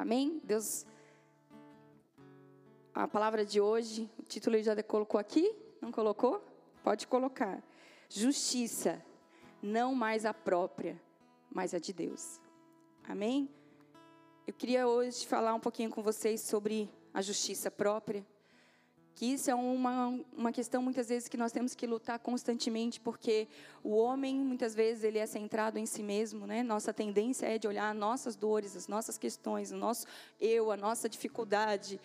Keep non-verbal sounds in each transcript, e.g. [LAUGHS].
Amém? Deus. A palavra de hoje, o título ele já colocou aqui? Não colocou? Pode colocar. Justiça, não mais a própria, mas a de Deus. Amém? Eu queria hoje falar um pouquinho com vocês sobre a justiça própria que isso é uma, uma questão muitas vezes que nós temos que lutar constantemente, porque o homem muitas vezes ele é centrado em si mesmo, né? Nossa tendência é de olhar nossas dores, as nossas questões, o nosso eu, a nossa dificuldade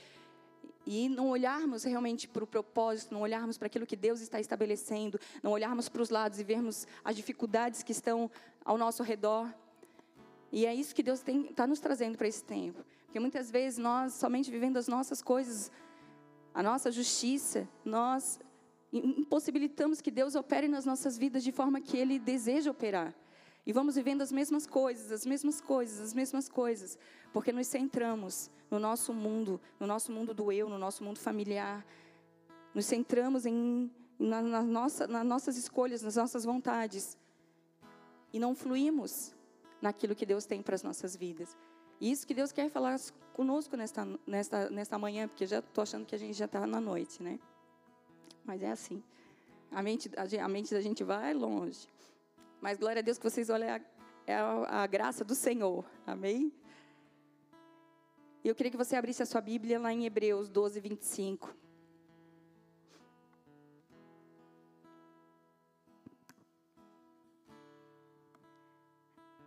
e não olharmos realmente para o propósito, não olharmos para aquilo que Deus está estabelecendo, não olharmos para os lados e vermos as dificuldades que estão ao nosso redor. E é isso que Deus está nos trazendo para esse tempo. Porque muitas vezes nós, somente vivendo as nossas coisas, a nossa justiça, nós impossibilitamos que Deus opere nas nossas vidas de forma que Ele deseja operar. E vamos vivendo as mesmas coisas, as mesmas coisas, as mesmas coisas, porque nos centramos no nosso mundo, no nosso mundo do eu, no nosso mundo familiar. Nos centramos em, na, na nossa, nas nossas escolhas, nas nossas vontades. E não fluímos naquilo que Deus tem para as nossas vidas. Isso que Deus quer falar conosco nesta, nesta, nesta manhã, porque já estou achando que a gente já está na noite, né? Mas é assim. A mente, a, a, mente da gente vai longe. Mas glória a Deus que vocês olham a, é a, a graça do Senhor. Amém? E eu queria que você abrisse a sua Bíblia lá em Hebreus 12, 25.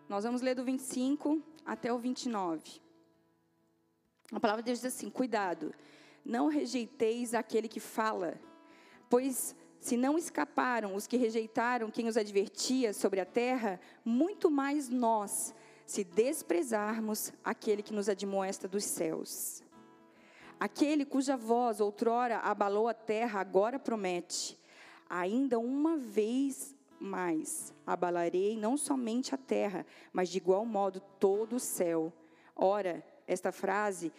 Nós vamos ler do 25 até o 29. A palavra de Deus diz assim: Cuidado, não rejeiteis aquele que fala, pois se não escaparam os que rejeitaram quem os advertia sobre a terra, muito mais nós, se desprezarmos aquele que nos admoesta dos céus. Aquele cuja voz outrora abalou a terra, agora promete: ainda uma vez mais abalarei não somente a terra, mas de igual modo todo o céu. Ora, esta frase,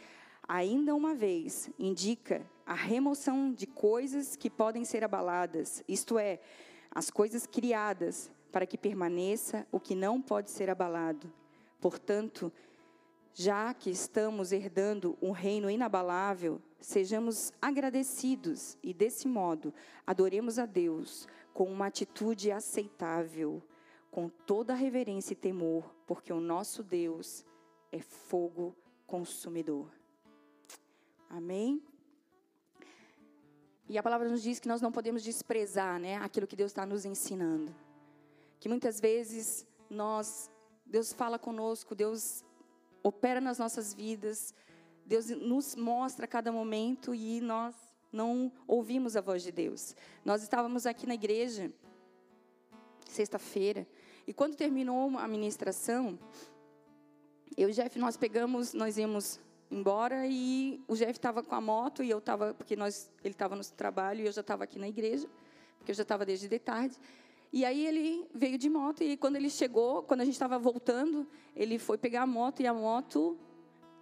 ainda uma vez, indica a remoção de coisas que podem ser abaladas, isto é, as coisas criadas, para que permaneça o que não pode ser abalado. Portanto, já que estamos herdando um reino inabalável, sejamos agradecidos e, desse modo, adoremos a Deus com uma atitude aceitável, com toda reverência e temor, porque o nosso Deus é fogo consumidor. Amém? E a palavra nos diz que nós não podemos desprezar né, aquilo que Deus está nos ensinando. Que muitas vezes nós, Deus fala conosco, Deus opera nas nossas vidas, Deus nos mostra a cada momento e nós não ouvimos a voz de Deus. Nós estávamos aqui na igreja, sexta-feira, e quando terminou a ministração, eu e o Jeff, nós pegamos, nós íamos embora e o Jeff estava com a moto e eu estava, porque nós, ele estava no trabalho e eu já estava aqui na igreja, porque eu já estava desde de tarde. E aí ele veio de moto e quando ele chegou, quando a gente estava voltando, ele foi pegar a moto e a moto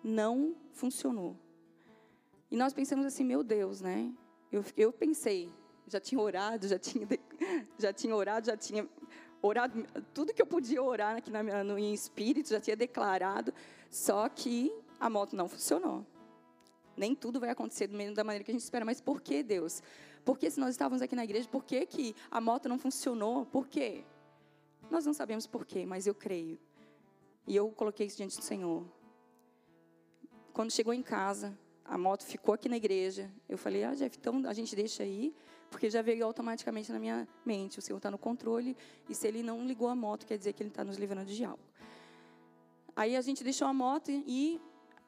não funcionou. E nós pensamos assim, meu Deus, né? Eu, eu pensei, já tinha orado, já tinha, [LAUGHS] já tinha orado, já tinha orado tudo que eu podia orar aqui na no, em espírito, já tinha declarado, só que a moto não funcionou. Nem tudo vai acontecer do mesmo da maneira que a gente espera, mas por que Deus? Porque se nós estávamos aqui na igreja, por que, que a moto não funcionou? Por quê? Nós não sabemos por quê, mas eu creio. E eu coloquei isso diante do Senhor. Quando chegou em casa, a moto ficou aqui na igreja. Eu falei, ah, Jeff, então a gente deixa aí, porque já veio automaticamente na minha mente. O Senhor está no controle, e se Ele não ligou a moto, quer dizer que Ele está nos livrando de algo. Aí a gente deixou a moto e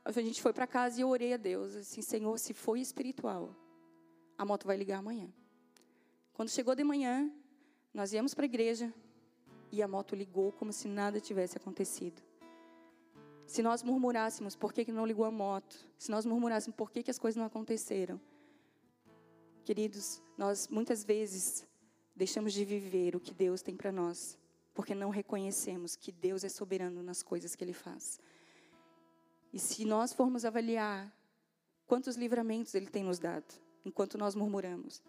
a gente foi para casa e eu orei a Deus, assim, Senhor, se foi espiritual, a moto vai ligar amanhã. Quando chegou de manhã, nós íamos para a igreja e a moto ligou como se nada tivesse acontecido. Se nós murmurássemos por que, que não ligou a moto, se nós murmurássemos por que, que as coisas não aconteceram, queridos, nós muitas vezes deixamos de viver o que Deus tem para nós, porque não reconhecemos que Deus é soberano nas coisas que Ele faz. E se nós formos avaliar quantos livramentos Ele tem nos dado, enquanto nós murmuramos,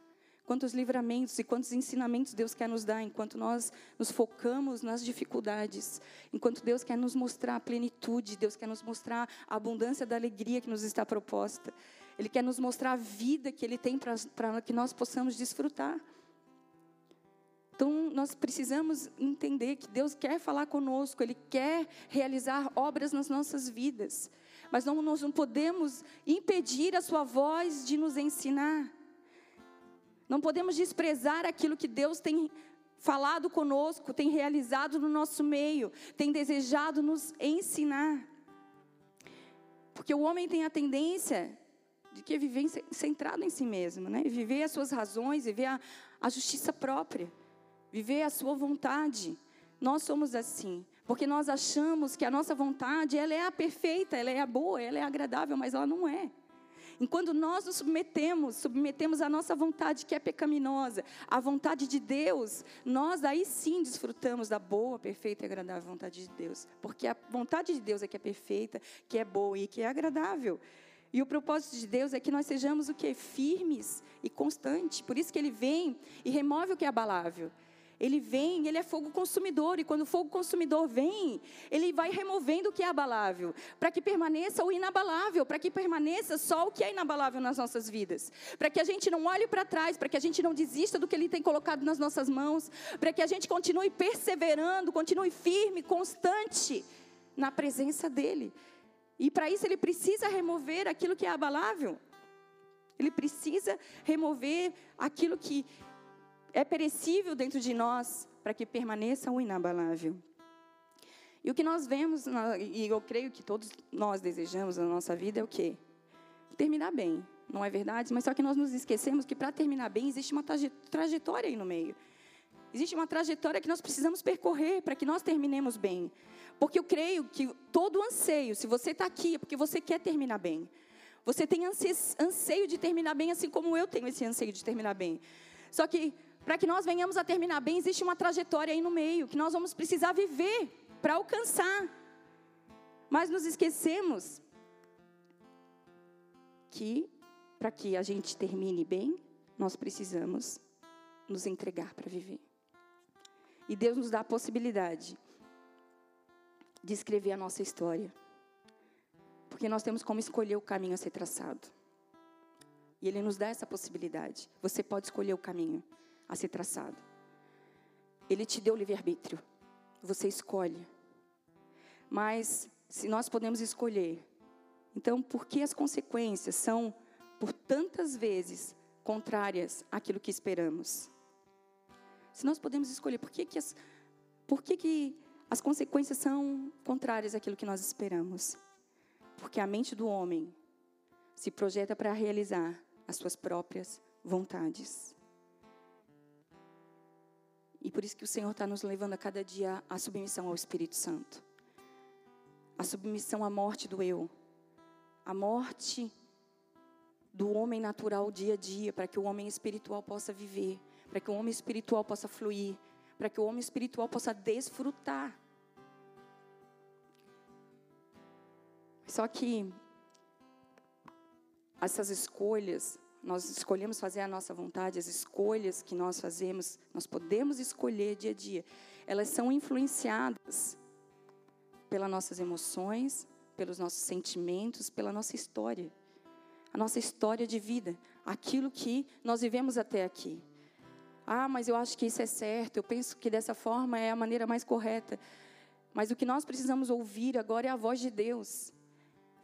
quantos livramentos e quantos ensinamentos Deus quer nos dar enquanto nós nos focamos nas dificuldades, enquanto Deus quer nos mostrar a plenitude, Deus quer nos mostrar a abundância da alegria que nos está proposta. Ele quer nos mostrar a vida que Ele tem para que nós possamos desfrutar. Então, nós precisamos entender que Deus quer falar conosco, Ele quer realizar obras nas nossas vidas, mas não, nós não podemos impedir a Sua voz de nos ensinar. Não podemos desprezar aquilo que Deus tem falado conosco, tem realizado no nosso meio, tem desejado nos ensinar. Porque o homem tem a tendência de que viver centrado em si mesmo, né? Viver as suas razões, viver a, a justiça própria, viver a sua vontade. Nós somos assim, porque nós achamos que a nossa vontade, ela é a perfeita, ela é a boa, ela é agradável, mas ela não é. Enquanto nós nos submetemos, submetemos a nossa vontade que é pecaminosa, à vontade de Deus, nós aí sim desfrutamos da boa, perfeita e agradável vontade de Deus. Porque a vontade de Deus é que é perfeita, que é boa e que é agradável. E o propósito de Deus é que nós sejamos o que? Firmes e constantes. Por isso que Ele vem e remove o que é abalável. Ele vem, ele é fogo consumidor, e quando o fogo consumidor vem, ele vai removendo o que é abalável, para que permaneça o inabalável, para que permaneça só o que é inabalável nas nossas vidas, para que a gente não olhe para trás, para que a gente não desista do que ele tem colocado nas nossas mãos, para que a gente continue perseverando, continue firme, constante na presença dele. E para isso ele precisa remover aquilo que é abalável. Ele precisa remover aquilo que é perecível dentro de nós para que permaneça o inabalável. E o que nós vemos, e eu creio que todos nós desejamos na nossa vida é o quê? Terminar bem, não é verdade? Mas só que nós nos esquecemos que para terminar bem existe uma trajetória aí no meio. Existe uma trajetória que nós precisamos percorrer para que nós terminemos bem. Porque eu creio que todo anseio, se você está aqui, é porque você quer terminar bem. Você tem anseio de terminar bem, assim como eu tenho esse anseio de terminar bem. Só que para que nós venhamos a terminar bem, existe uma trajetória aí no meio que nós vamos precisar viver para alcançar. Mas nos esquecemos que para que a gente termine bem, nós precisamos nos entregar para viver. E Deus nos dá a possibilidade de escrever a nossa história. Porque nós temos como escolher o caminho a ser traçado. E Ele nos dá essa possibilidade. Você pode escolher o caminho a ser traçado. Ele te deu livre-arbítrio. Você escolhe. Mas se nós podemos escolher, então por que as consequências são por tantas vezes contrárias àquilo que esperamos? Se nós podemos escolher, por que, que, as, por que, que as consequências são contrárias àquilo que nós esperamos? Porque a mente do homem se projeta para realizar as suas próprias vontades. E por isso que o Senhor está nos levando a cada dia à submissão ao Espírito Santo. A submissão à morte do eu. A morte do homem natural dia a dia, para que o homem espiritual possa viver, para que o homem espiritual possa fluir, para que o homem espiritual possa desfrutar. Só que essas escolhas nós escolhemos fazer a nossa vontade, as escolhas que nós fazemos, nós podemos escolher dia a dia, elas são influenciadas pelas nossas emoções, pelos nossos sentimentos, pela nossa história. A nossa história de vida, aquilo que nós vivemos até aqui. Ah, mas eu acho que isso é certo, eu penso que dessa forma é a maneira mais correta. Mas o que nós precisamos ouvir agora é a voz de Deus.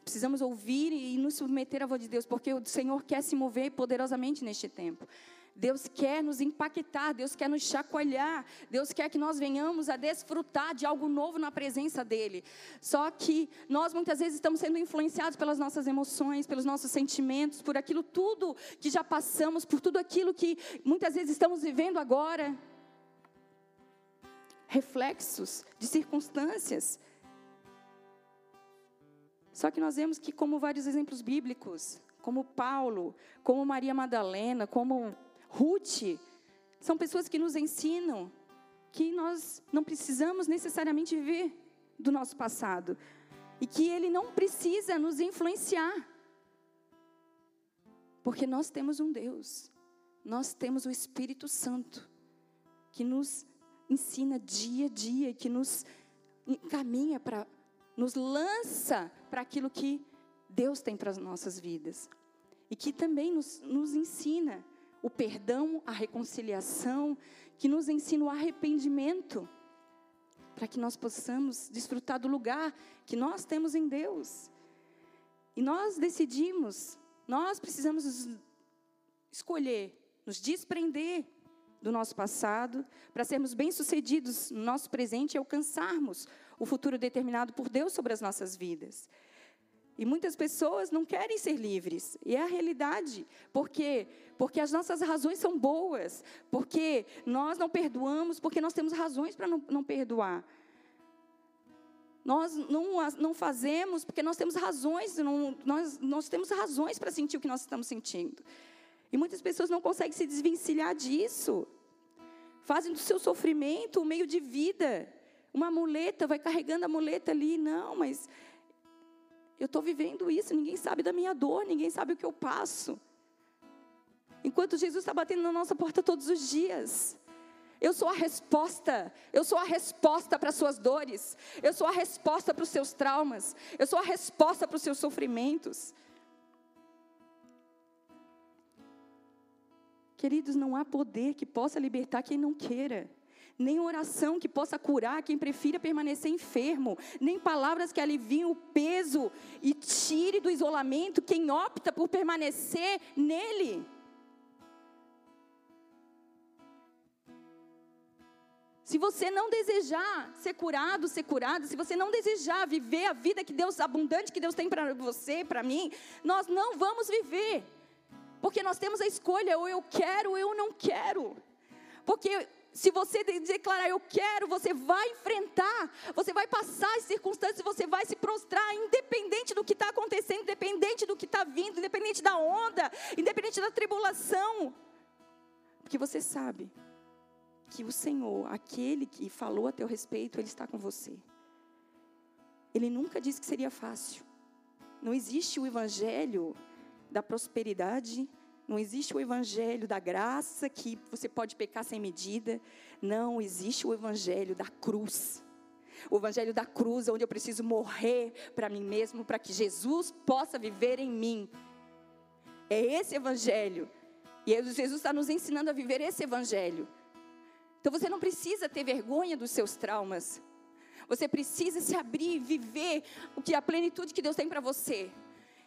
Precisamos ouvir e nos submeter à voz de Deus, porque o Senhor quer se mover poderosamente neste tempo. Deus quer nos impactar, Deus quer nos chacoalhar, Deus quer que nós venhamos a desfrutar de algo novo na presença dEle. Só que nós muitas vezes estamos sendo influenciados pelas nossas emoções, pelos nossos sentimentos, por aquilo tudo que já passamos, por tudo aquilo que muitas vezes estamos vivendo agora. Reflexos de circunstâncias só que nós vemos que, como vários exemplos bíblicos, como Paulo, como Maria Madalena, como Ruth, são pessoas que nos ensinam que nós não precisamos necessariamente viver do nosso passado e que ele não precisa nos influenciar. Porque nós temos um Deus, nós temos o Espírito Santo, que nos ensina dia a dia, que nos encaminha para, nos lança para aquilo que Deus tem para as nossas vidas. E que também nos, nos ensina o perdão, a reconciliação, que nos ensina o arrependimento, para que nós possamos desfrutar do lugar que nós temos em Deus. E nós decidimos, nós precisamos escolher, nos desprender do nosso passado, para sermos bem-sucedidos no nosso presente e alcançarmos o futuro determinado por Deus sobre as nossas vidas. E muitas pessoas não querem ser livres, e é a realidade. Por quê? Porque as nossas razões são boas, porque nós não perdoamos, porque nós temos razões para não, não perdoar. Nós não, não fazemos porque nós temos razões, não, nós, nós temos razões para sentir o que nós estamos sentindo. E muitas pessoas não conseguem se desvencilhar disso. Fazem do seu sofrimento um meio de vida. Uma muleta, vai carregando a muleta ali. Não, mas eu estou vivendo isso, ninguém sabe da minha dor, ninguém sabe o que eu passo. Enquanto Jesus está batendo na nossa porta todos os dias. Eu sou a resposta. Eu sou a resposta para as suas dores. Eu sou a resposta para os seus traumas. Eu sou a resposta para os seus sofrimentos. Queridos, não há poder que possa libertar quem não queira. Nem oração que possa curar quem prefira permanecer enfermo. Nem palavras que aliviem o peso e tire do isolamento quem opta por permanecer nele. Se você não desejar ser curado, ser curada, se você não desejar viver a vida que Deus abundante que Deus tem para você, para mim, nós não vamos viver. Porque nós temos a escolha, ou eu quero, ou eu não quero. Porque se você declarar eu quero, você vai enfrentar, você vai passar as circunstâncias, você vai se prostrar, independente do que está acontecendo, independente do que está vindo, independente da onda, independente da tribulação. Porque você sabe que o Senhor, aquele que falou a teu respeito, Ele está com você. Ele nunca disse que seria fácil. Não existe o evangelho da prosperidade, não existe o evangelho da graça que você pode pecar sem medida. Não, existe o evangelho da cruz. O evangelho da cruz, onde eu preciso morrer para mim mesmo, para que Jesus possa viver em mim. É esse evangelho. E Jesus está nos ensinando a viver esse evangelho. Então você não precisa ter vergonha dos seus traumas. Você precisa se abrir, viver o que a plenitude que Deus tem para você.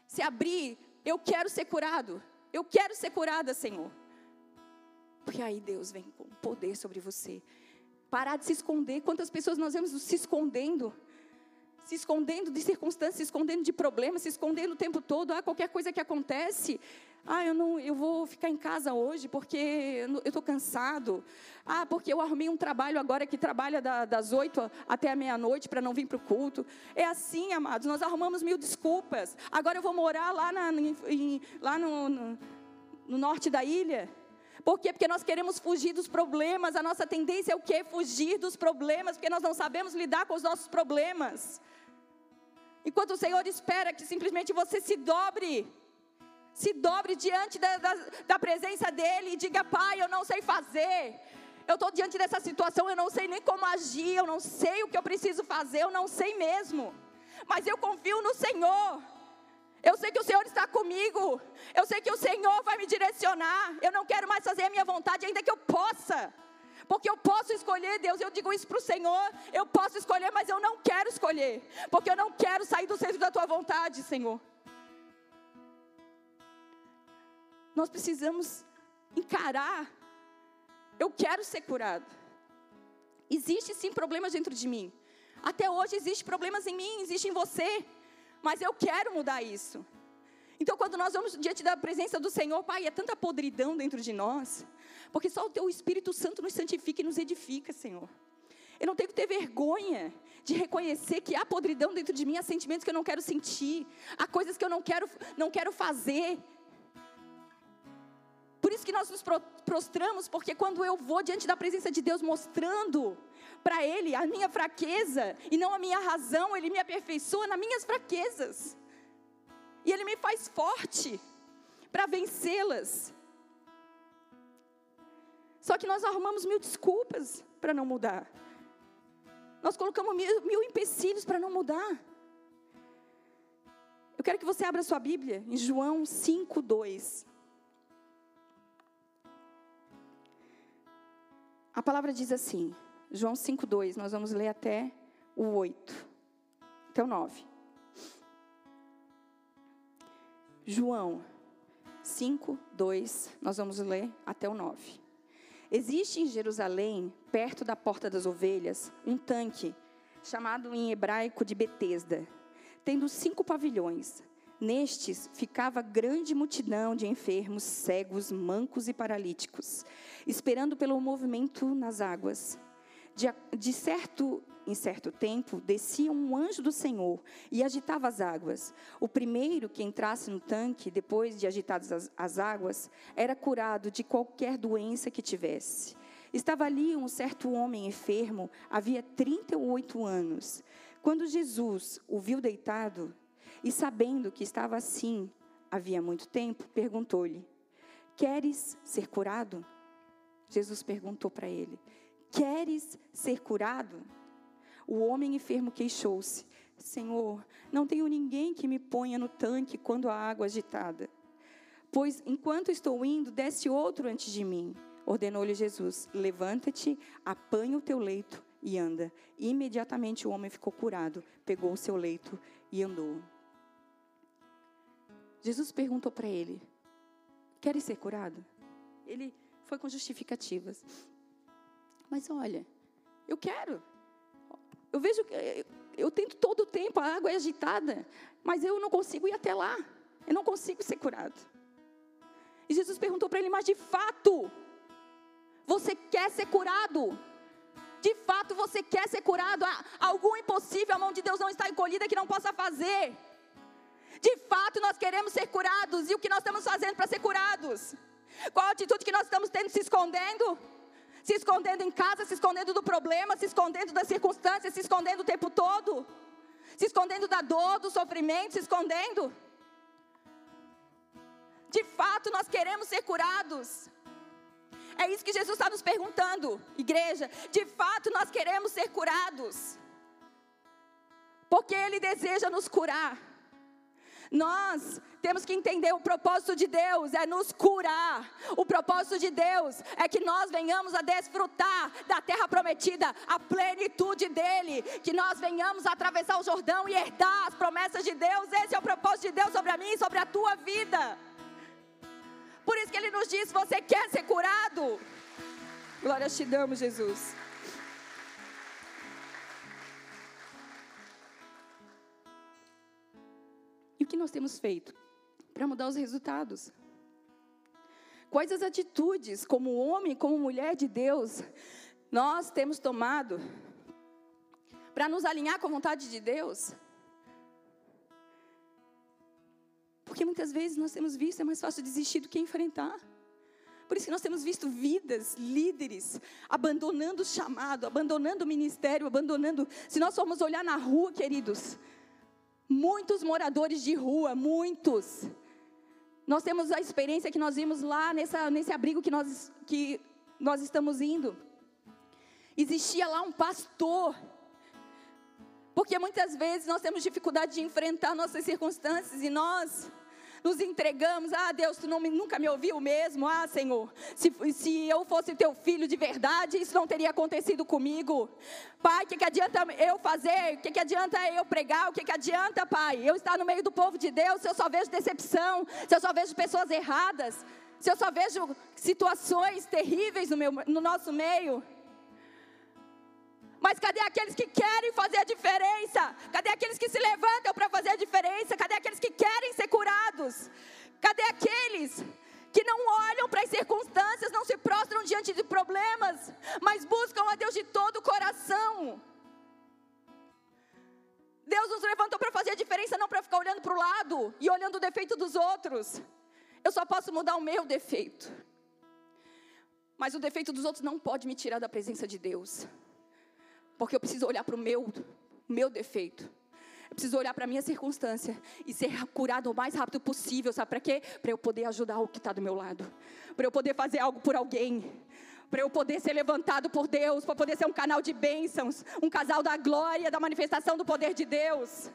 Se abrir, eu quero ser curado. Eu quero ser curada, Senhor. Porque aí Deus vem com poder sobre você. Parar de se esconder. Quantas pessoas nós vemos se escondendo? Se escondendo de circunstâncias, se escondendo de problemas, se escondendo o tempo todo. Ah, qualquer coisa que acontece, ah, eu não, eu vou ficar em casa hoje porque eu estou cansado. Ah, porque eu arrumei um trabalho agora que trabalha da, das oito até a meia-noite para não vir para o culto. É assim, amados, nós arrumamos mil desculpas. Agora eu vou morar lá, na, em, lá no, no, no norte da ilha. Por quê? Porque nós queremos fugir dos problemas. A nossa tendência é o quê? Fugir dos problemas, porque nós não sabemos lidar com os nossos problemas. Enquanto o Senhor espera que simplesmente você se dobre se dobre diante da, da, da presença dEle e diga: Pai, eu não sei fazer. Eu estou diante dessa situação, eu não sei nem como agir, eu não sei o que eu preciso fazer, eu não sei mesmo. Mas eu confio no Senhor. Eu sei que o Senhor está comigo. Eu sei que o Senhor vai me direcionar. Eu não quero mais fazer a minha vontade, ainda que eu possa. Porque eu posso escolher, Deus. Eu digo isso para o Senhor. Eu posso escolher, mas eu não quero escolher. Porque eu não quero sair do centro da tua vontade, Senhor. Nós precisamos encarar. Eu quero ser curado. Existe sim problemas dentro de mim. Até hoje existe problemas em mim, existe em você. Mas eu quero mudar isso. Então, quando nós vamos diante da presença do Senhor, Pai, é tanta podridão dentro de nós, porque só o Teu Espírito Santo nos santifica e nos edifica, Senhor. Eu não tenho que ter vergonha de reconhecer que há podridão dentro de mim, há sentimentos que eu não quero sentir, há coisas que eu não quero, não quero fazer, por isso que nós nos prostramos, porque quando eu vou diante da presença de Deus mostrando para Ele a minha fraqueza e não a minha razão, Ele me aperfeiçoa nas minhas fraquezas. E Ele me faz forte para vencê-las. Só que nós arrumamos mil desculpas para não mudar. Nós colocamos mil, mil empecilhos para não mudar. Eu quero que você abra sua Bíblia em João 5, 2. A palavra diz assim, João 5, 2, nós vamos ler até o 8, até o 9. João 5, 2, nós vamos ler até o 9. Existe em Jerusalém, perto da Porta das Ovelhas, um tanque, chamado em hebraico de Betesda, tendo cinco pavilhões. Nestes ficava grande multidão de enfermos, cegos, mancos e paralíticos, esperando pelo movimento nas águas. De, de, certo em certo tempo, descia um anjo do Senhor e agitava as águas. O primeiro que entrasse no tanque, depois de agitadas as, as águas, era curado de qualquer doença que tivesse. Estava ali um certo homem enfermo, havia 38 anos. Quando Jesus o viu deitado, e sabendo que estava assim havia muito tempo, perguntou-lhe: Queres ser curado? Jesus perguntou para ele: Queres ser curado? O homem enfermo queixou-se: Senhor, não tenho ninguém que me ponha no tanque quando a água é agitada. Pois enquanto estou indo, desce outro antes de mim. Ordenou-lhe Jesus: Levanta-te, apanha o teu leito e anda. imediatamente o homem ficou curado, pegou o seu leito e andou. Jesus perguntou para ele: Queres ser curado? Ele foi com justificativas. Mas olha, eu quero. Eu vejo que eu, eu tento todo o tempo, a água é agitada, mas eu não consigo ir até lá. Eu não consigo ser curado. E Jesus perguntou para ele: Mas de fato, você quer ser curado? De fato, você quer ser curado? Há algum impossível a mão de Deus não está encolhida que não possa fazer? De fato, nós queremos ser curados. E o que nós estamos fazendo para ser curados? Qual a atitude que nós estamos tendo se escondendo? Se escondendo em casa, se escondendo do problema, se escondendo das circunstâncias, se escondendo o tempo todo? Se escondendo da dor, do sofrimento, se escondendo? De fato, nós queremos ser curados. É isso que Jesus está nos perguntando, igreja. De fato, nós queremos ser curados. Porque Ele deseja nos curar. Nós temos que entender o propósito de Deus é nos curar. O propósito de Deus é que nós venhamos a desfrutar da terra prometida, a plenitude dele, que nós venhamos a atravessar o Jordão e herdar as promessas de Deus. Esse é o propósito de Deus sobre a mim e sobre a tua vida. Por isso que ele nos diz: você quer ser curado? Glória te damos, Jesus. Que nós temos feito para mudar os resultados? Quais as atitudes, como homem, como mulher de Deus, nós temos tomado para nos alinhar com a vontade de Deus? Porque muitas vezes nós temos visto, é mais fácil desistir do que enfrentar. Por isso que nós temos visto vidas, líderes, abandonando o chamado, abandonando o ministério, abandonando. Se nós formos olhar na rua, queridos, Muitos moradores de rua, muitos. Nós temos a experiência que nós vimos lá nessa, nesse abrigo que nós, que nós estamos indo. Existia lá um pastor. Porque muitas vezes nós temos dificuldade de enfrentar nossas circunstâncias e nós nos entregamos. Ah, Deus, tu não, nunca me ouviu mesmo. Ah, Senhor, se, se eu fosse teu filho de verdade, isso não teria acontecido comigo. Pai, o que, que adianta eu fazer? O que, que adianta eu pregar? O que, que adianta, Pai? Eu estar no meio do povo de Deus, se eu só vejo decepção, se eu só vejo pessoas erradas, se eu só vejo situações terríveis no, meu, no nosso meio. Mas cadê aqueles que querem fazer a diferença? Outros. Eu só posso mudar o meu defeito. Mas o defeito dos outros não pode me tirar da presença de Deus. Porque eu preciso olhar para o meu, meu defeito. Eu preciso olhar para a minha circunstância e ser curado o mais rápido possível. Sabe para quê? Para eu poder ajudar o que está do meu lado. Para eu poder fazer algo por alguém. para eu poder ser levantado por Deus, para poder ser um canal de bênçãos, um casal da glória, da manifestação do poder de Deus.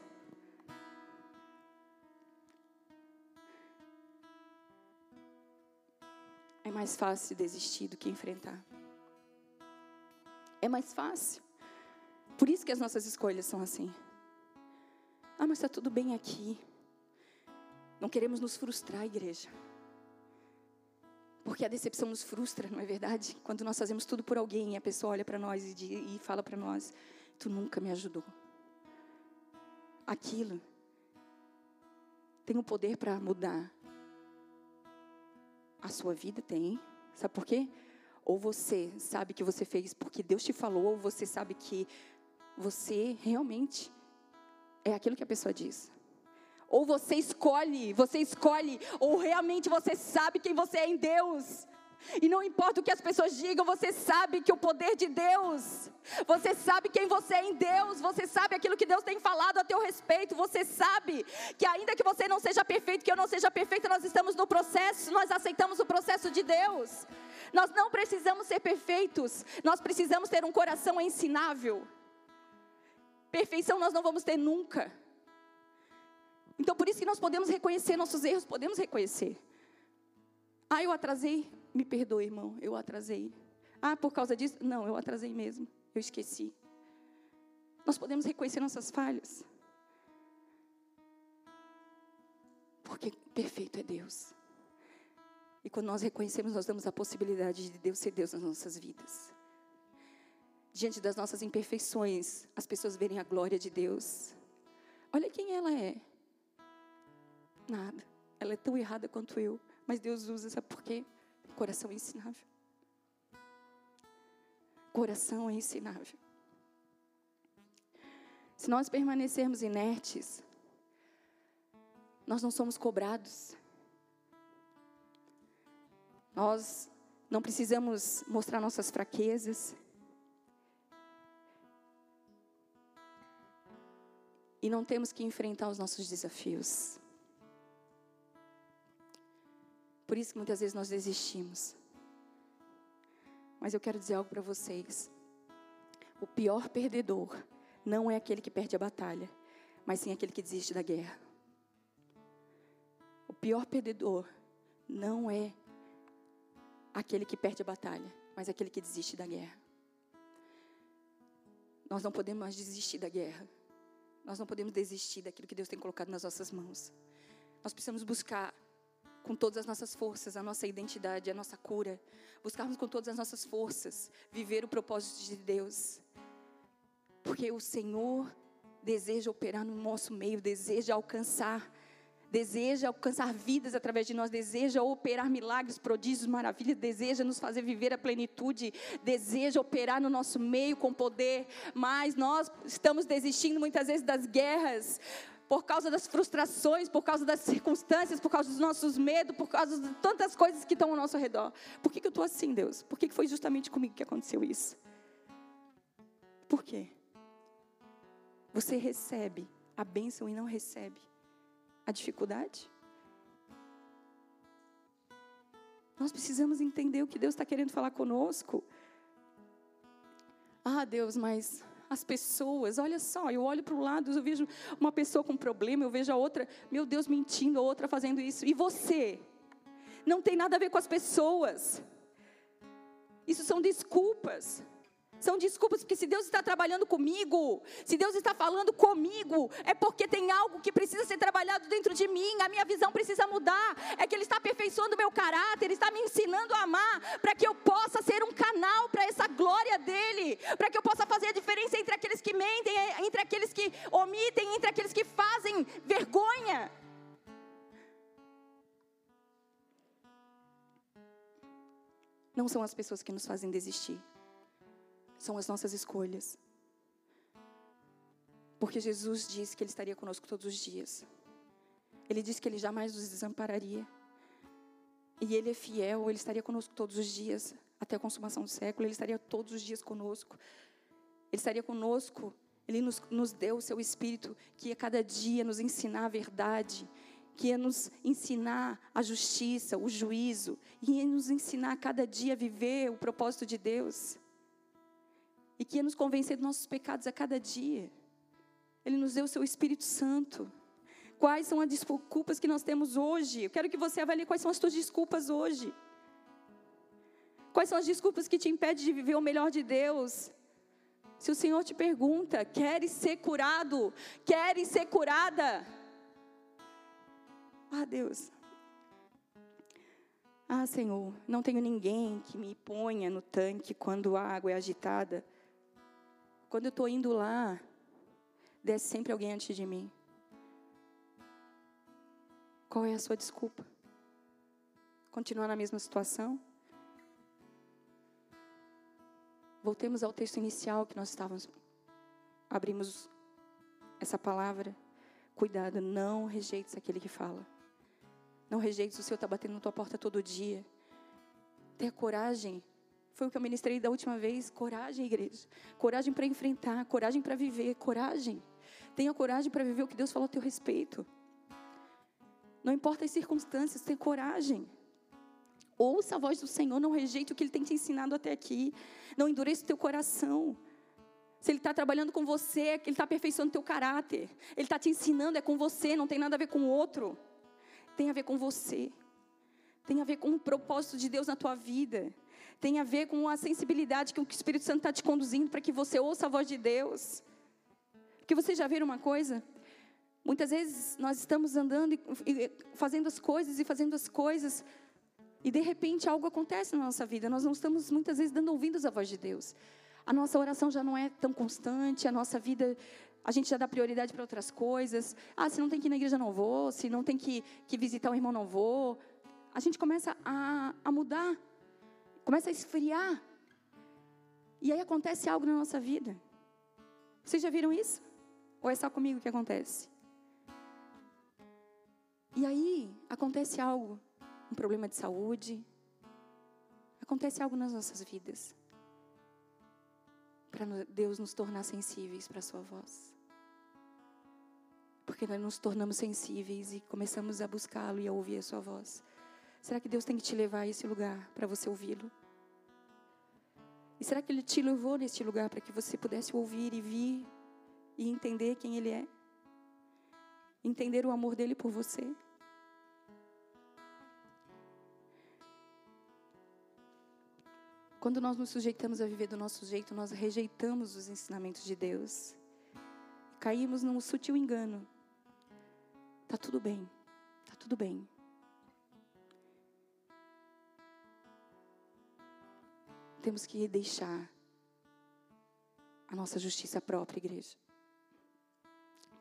É mais fácil desistir do que enfrentar. É mais fácil. Por isso que as nossas escolhas são assim. Ah, mas está tudo bem aqui. Não queremos nos frustrar, igreja. Porque a decepção nos frustra, não é verdade? Quando nós fazemos tudo por alguém e a pessoa olha para nós e, fala para nós: Tu nunca me ajudou. Aquilo tem o poder para mudar. A sua vida tem. Sabe por quê? Ou você sabe que você fez porque Deus te falou, ou você sabe que você realmente é aquilo que a pessoa diz. Ou você escolhe, você escolhe, ou realmente você sabe quem você é em Deus. E não importa o que as pessoas digam, você sabe que o poder de Deus, você sabe quem você é em Deus, você sabe aquilo que Deus tem falado a teu respeito, você sabe que ainda que você não seja perfeito, que eu não seja perfeita, nós estamos no processo, nós aceitamos o processo de Deus. Nós não precisamos ser perfeitos, nós precisamos ter um coração ensinável. Perfeição nós não vamos ter nunca. Então, por isso que nós podemos reconhecer nossos erros, podemos reconhecer. Ah, eu atrasei, me perdoe, irmão, eu atrasei. Ah, por causa disso? Não, eu atrasei mesmo, eu esqueci. Nós podemos reconhecer nossas falhas. Porque perfeito é Deus. E quando nós reconhecemos, nós damos a possibilidade de Deus ser Deus nas nossas vidas. Diante das nossas imperfeições, as pessoas verem a glória de Deus. Olha quem ela é. Nada. Ela é tão errada quanto eu. Mas Deus usa, sabe por quê? Coração é ensinável. Coração é ensinável. Se nós permanecermos inertes, nós não somos cobrados. Nós não precisamos mostrar nossas fraquezas. E não temos que enfrentar os nossos desafios. Por isso que muitas vezes nós desistimos. Mas eu quero dizer algo para vocês. O pior perdedor não é aquele que perde a batalha, mas sim aquele que desiste da guerra. O pior perdedor não é aquele que perde a batalha, mas aquele que desiste da guerra. Nós não podemos mais desistir da guerra. Nós não podemos desistir daquilo que Deus tem colocado nas nossas mãos. Nós precisamos buscar com todas as nossas forças, a nossa identidade, a nossa cura. Buscarmos com todas as nossas forças viver o propósito de Deus. Porque o Senhor deseja operar no nosso meio, deseja alcançar, deseja alcançar vidas através de nós, deseja operar milagres, prodígios, maravilhas, deseja nos fazer viver a plenitude, deseja operar no nosso meio com poder, mas nós estamos desistindo muitas vezes das guerras por causa das frustrações, por causa das circunstâncias, por causa dos nossos medos, por causa de tantas coisas que estão ao nosso redor. Por que, que eu estou assim, Deus? Por que, que foi justamente comigo que aconteceu isso? Por quê? Você recebe a bênção e não recebe a dificuldade? Nós precisamos entender o que Deus está querendo falar conosco. Ah, Deus, mas as pessoas. Olha só, eu olho para o lado, eu vejo uma pessoa com problema, eu vejo a outra, meu Deus, mentindo, a outra fazendo isso. E você? Não tem nada a ver com as pessoas. Isso são desculpas. São desculpas, porque se Deus está trabalhando comigo, se Deus está falando comigo, é porque tem algo que precisa ser trabalhado dentro de mim, a minha visão precisa mudar. É que Ele está aperfeiçoando o meu caráter, Ele está me ensinando a amar, para que eu possa ser um canal para essa glória dEle, para que eu possa fazer a diferença entre aqueles que mentem, entre aqueles que omitem, entre aqueles que fazem vergonha. Não são as pessoas que nos fazem desistir são as nossas escolhas. Porque Jesus disse que Ele estaria conosco todos os dias. Ele disse que Ele jamais nos desampararia. E Ele é fiel, Ele estaria conosco todos os dias, até a consumação do século. Ele estaria todos os dias conosco. Ele estaria conosco. Ele nos, nos deu o seu Espírito, que a cada dia nos ensinar a verdade. que ia nos ensinar a justiça, o juízo, e ia nos ensinar a cada dia a viver o propósito de Deus, e que ia nos convencer dos nossos pecados a cada dia. Ele nos deu o seu Espírito Santo. Quais são as desculpas que nós temos hoje? Eu quero que você avalie quais são as suas desculpas hoje. Quais são as desculpas que te impedem de viver o melhor de Deus? Se o Senhor te pergunta, queres ser curado? Queres ser curada? Ah, Deus. Ah, Senhor, não tenho ninguém que me ponha no tanque quando a água é agitada. Quando eu estou indo lá, desce sempre alguém antes de mim. Qual é a sua desculpa? Continuar na mesma situação? Voltemos ao texto inicial que nós estávamos. Abrimos essa palavra. Cuidado, não rejeites aquele que fala. Não rejeites, o Senhor está batendo na tua porta todo dia. Tenha coragem. Foi o que eu ministrei da última vez. Coragem, igreja. Coragem para enfrentar, coragem para viver, coragem. Tenha coragem para viver o que Deus falou a teu respeito. Não importa as circunstâncias, tenha coragem. Ouça a voz do Senhor, não rejeite o que Ele tem te ensinado até aqui. Não endureça o teu coração. Se Ele está trabalhando com você, é Ele está aperfeiçoando o teu caráter. Ele está te ensinando, é com você, não tem nada a ver com o outro. Tem a ver com você. Tem a ver com o propósito de Deus na tua vida. Tem a ver com a sensibilidade que o Espírito Santo está te conduzindo para que você ouça a voz de Deus. Porque vocês já viram uma coisa? Muitas vezes nós estamos andando e fazendo as coisas e fazendo as coisas e de repente algo acontece na nossa vida. Nós não estamos muitas vezes dando ouvidos à voz de Deus. A nossa oração já não é tão constante, a nossa vida, a gente já dá prioridade para outras coisas. Ah, se não tem que ir na igreja, não vou. Se não tem que, que visitar o irmão, não vou. A gente começa a, a mudar, começa a esfriar. E aí acontece algo na nossa vida. Vocês já viram isso? Ou é só comigo que acontece? E aí acontece algo um problema de saúde. Acontece algo nas nossas vidas. Para Deus nos tornar sensíveis para a Sua voz. Porque nós nos tornamos sensíveis e começamos a buscá-lo e a ouvir a Sua voz. Será que Deus tem que te levar a esse lugar para você ouvi-lo? E será que Ele te levou neste lugar para que você pudesse ouvir e vir e entender quem Ele é? Entender o amor dele por você? Quando nós nos sujeitamos a viver do nosso jeito, nós rejeitamos os ensinamentos de Deus. Caímos num sutil engano. Tá tudo bem. Tá tudo bem. Temos que deixar a nossa justiça própria, igreja.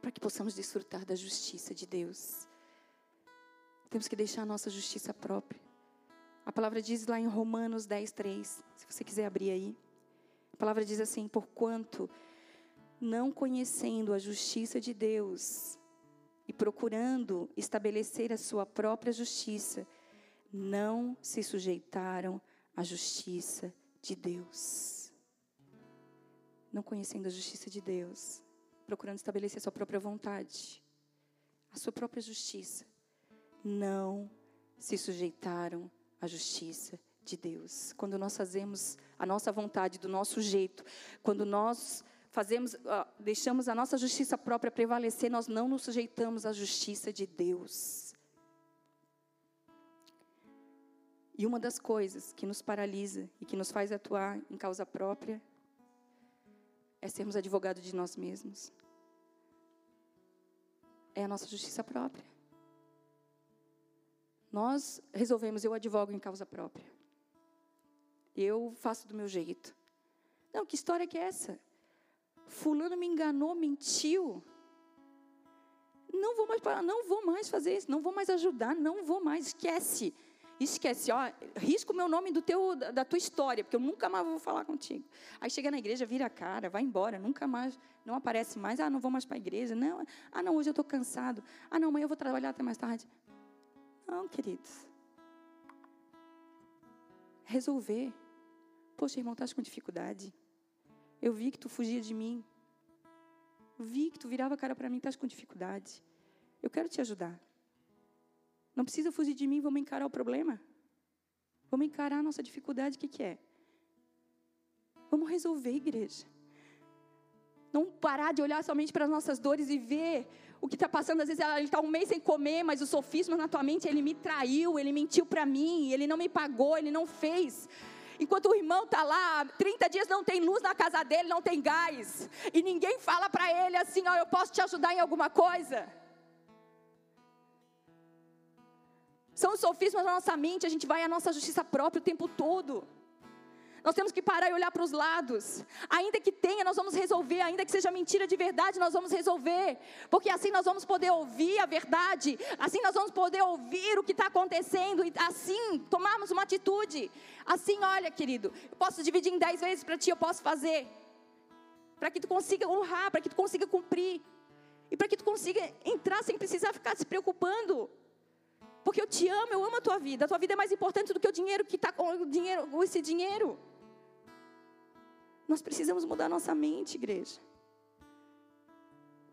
Para que possamos desfrutar da justiça de Deus. Temos que deixar a nossa justiça própria. A palavra diz lá em Romanos 10, 3, se você quiser abrir aí. A palavra diz assim: Porquanto, não conhecendo a justiça de Deus e procurando estabelecer a sua própria justiça, não se sujeitaram à justiça de Deus. Não conhecendo a justiça de Deus, procurando estabelecer a sua própria vontade, a sua própria justiça, não se sujeitaram a justiça de Deus. Quando nós fazemos a nossa vontade do nosso jeito, quando nós fazemos, deixamos a nossa justiça própria prevalecer, nós não nos sujeitamos à justiça de Deus. E uma das coisas que nos paralisa e que nos faz atuar em causa própria é sermos advogados de nós mesmos. É a nossa justiça própria. Nós resolvemos, eu advogo em causa própria. Eu faço do meu jeito. Não, que história que é essa? Fulano me enganou, mentiu. Não vou mais, não vou mais fazer isso, não vou mais ajudar, não vou mais, esquece. Esquece, ó, risca o meu nome do teu, da tua história, porque eu nunca mais vou falar contigo. Aí chega na igreja, vira a cara, vai embora, nunca mais, não aparece mais. Ah, não vou mais para a igreja. Não, ah, não, hoje eu estou cansado. Ah, não, amanhã eu vou trabalhar até mais tarde. Não, queridos. Resolver. Poxa, irmão, estás com dificuldade. Eu vi que tu fugia de mim. vi que tu virava a cara para mim, estás com dificuldade. Eu quero te ajudar. Não precisa fugir de mim, vamos encarar o problema. Vamos encarar a nossa dificuldade, o que, que é? Vamos resolver, igreja. Não parar de olhar somente para as nossas dores e ver o que está passando. Às vezes ele está um mês sem comer, mas o sofisma na tua mente, ele me traiu, ele mentiu para mim, ele não me pagou, ele não fez. Enquanto o irmão está lá, 30 dias não tem luz na casa dele, não tem gás. E ninguém fala para ele assim: ó, eu posso te ajudar em alguma coisa. São os sofismas na nossa mente, a gente vai à nossa justiça própria o tempo todo. Nós temos que parar e olhar para os lados. Ainda que tenha, nós vamos resolver. Ainda que seja mentira de verdade, nós vamos resolver. Porque assim nós vamos poder ouvir a verdade. Assim nós vamos poder ouvir o que está acontecendo. E assim tomarmos uma atitude. Assim, olha, querido, eu posso dividir em dez vezes para ti, eu posso fazer. Para que tu consiga honrar, para que tu consiga cumprir. E para que tu consiga entrar sem precisar ficar se preocupando. Porque eu te amo, eu amo a tua vida. A tua vida é mais importante do que o dinheiro que está com dinheiro, esse dinheiro. Nós precisamos mudar nossa mente, igreja.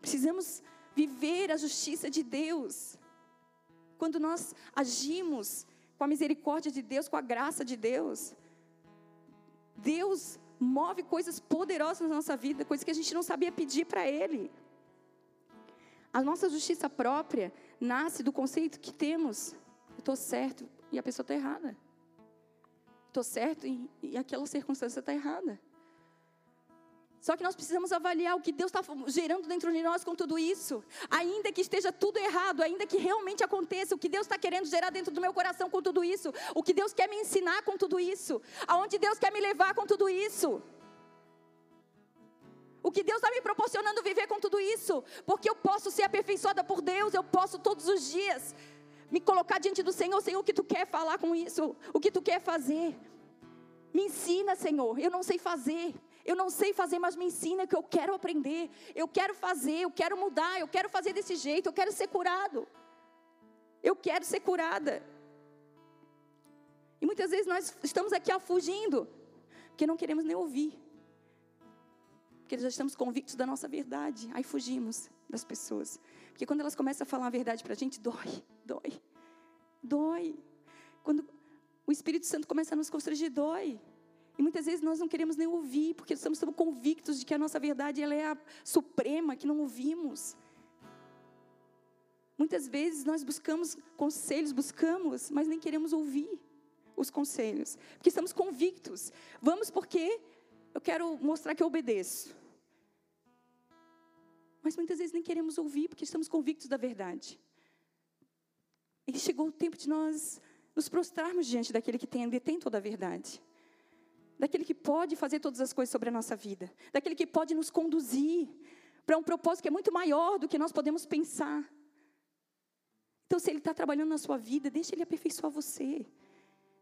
Precisamos viver a justiça de Deus. Quando nós agimos com a misericórdia de Deus, com a graça de Deus, Deus move coisas poderosas na nossa vida, coisas que a gente não sabia pedir para Ele. A nossa justiça própria nasce do conceito que temos: eu estou certo e a pessoa está errada. Estou certo e, e aquela circunstância está errada. Só que nós precisamos avaliar o que Deus está gerando dentro de nós com tudo isso. Ainda que esteja tudo errado, ainda que realmente aconteça, o que Deus está querendo gerar dentro do meu coração com tudo isso. O que Deus quer me ensinar com tudo isso. Aonde Deus quer me levar com tudo isso. O que Deus está me proporcionando viver com tudo isso. Porque eu posso ser aperfeiçoada por Deus, eu posso todos os dias me colocar diante do Senhor, Senhor, o que tu quer falar com isso? O que tu quer fazer? Me ensina, Senhor. Eu não sei fazer. Eu não sei fazer, mas me ensina que eu quero aprender. Eu quero fazer, eu quero mudar, eu quero fazer desse jeito, eu quero ser curado. Eu quero ser curada. E muitas vezes nós estamos aqui fugindo, porque não queremos nem ouvir. Porque já estamos convictos da nossa verdade. Aí fugimos das pessoas. Porque quando elas começam a falar a verdade para a gente, dói, dói, dói. Quando o Espírito Santo começa a nos constranger, dói. E muitas vezes nós não queremos nem ouvir, porque estamos tão convictos de que a nossa verdade ela é a suprema, que não ouvimos. Muitas vezes nós buscamos conselhos, buscamos, mas nem queremos ouvir os conselhos, porque estamos convictos. Vamos porque eu quero mostrar que eu obedeço. Mas muitas vezes nem queremos ouvir, porque estamos convictos da verdade. E chegou o tempo de nós nos prostrarmos diante daquele que tem, detém toda a verdade daquele que pode fazer todas as coisas sobre a nossa vida, daquele que pode nos conduzir para um propósito que é muito maior do que nós podemos pensar. Então, se Ele está trabalhando na sua vida, deixa Ele aperfeiçoar você.